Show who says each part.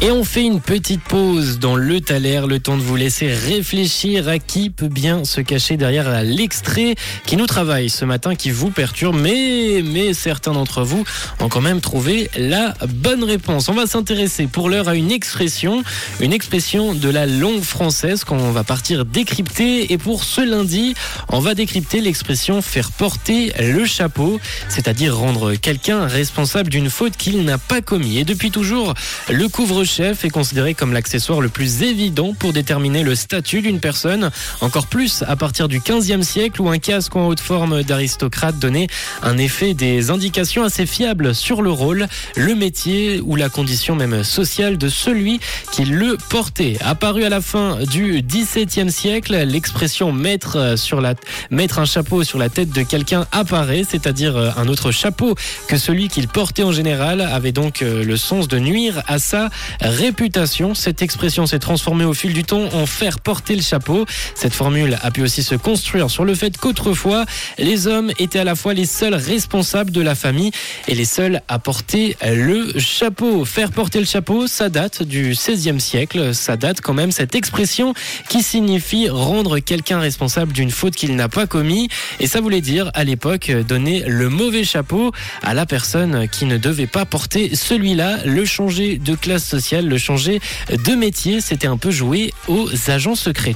Speaker 1: Et on fait une petite pause dans le taler, le temps de vous laisser réfléchir à qui peut bien se cacher derrière l'extrait qui nous travaille ce matin, qui vous perturbe, mais, mais certains d'entre vous ont quand même trouvé la bonne réponse. On va s'intéresser pour l'heure à une expression, une expression de la langue française qu'on va partir décrypter. Et pour ce lundi, on va décrypter l'expression faire porter le chapeau, c'est-à-dire rendre quelqu'un responsable d'une faute qu'il n'a pas commis. Et depuis toujours, le couvre chef est considéré comme l'accessoire le plus évident pour déterminer le statut d'une personne, encore plus à partir du 15e siècle où un casque en haute forme d'aristocrate donnait un effet des indications assez fiables sur le rôle, le métier ou la condition même sociale de celui qui le portait. Apparu à la fin du 17e siècle, l'expression mettre sur la mettre un chapeau sur la tête de quelqu'un apparaît, c'est-à-dire un autre chapeau que celui qu'il portait en général avait donc le sens de nuire à sa réputation. Cette expression s'est transformée au fil du temps en faire porter le chapeau. Cette formule a pu aussi se construire sur le fait qu'autrefois, les hommes étaient à la fois les seuls responsables de la famille et les seuls à porter le chapeau. Faire porter le chapeau, ça date du 16e siècle. Ça date quand même cette expression qui signifie rendre quelqu'un responsable d'une faute qu'il n'a pas commis. Et ça voulait dire à l'époque donner le mauvais chapeau à la personne qui ne devait pas porter celui-là, le changer de classe sociale, le changer de métier. C'était un peu joué aux agents secrets.